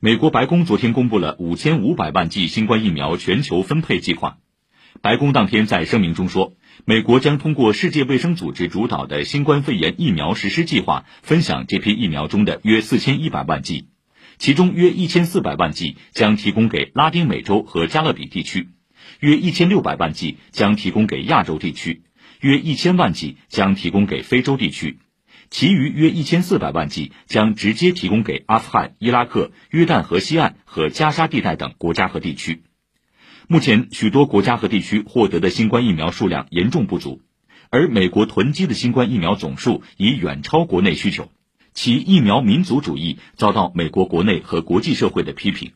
美国白宫昨天公布了五千五百万剂新冠疫苗全球分配计划。白宫当天在声明中说，美国将通过世界卫生组织主导的新冠肺炎疫苗实施计划，分享这批疫苗中的约四千一百万剂，其中约一千四百万剂将提供给拉丁美洲和加勒比地区，约一千六百万剂将提供给亚洲地区，约一千万剂将提供给非洲地区。其余约一千四百万剂将直接提供给阿富汗、伊拉克、约旦河西岸和加沙地带等国家和地区。目前，许多国家和地区获得的新冠疫苗数量严重不足，而美国囤积的新冠疫苗总数已远超国内需求，其疫苗民族主义遭到美国国内和国际社会的批评。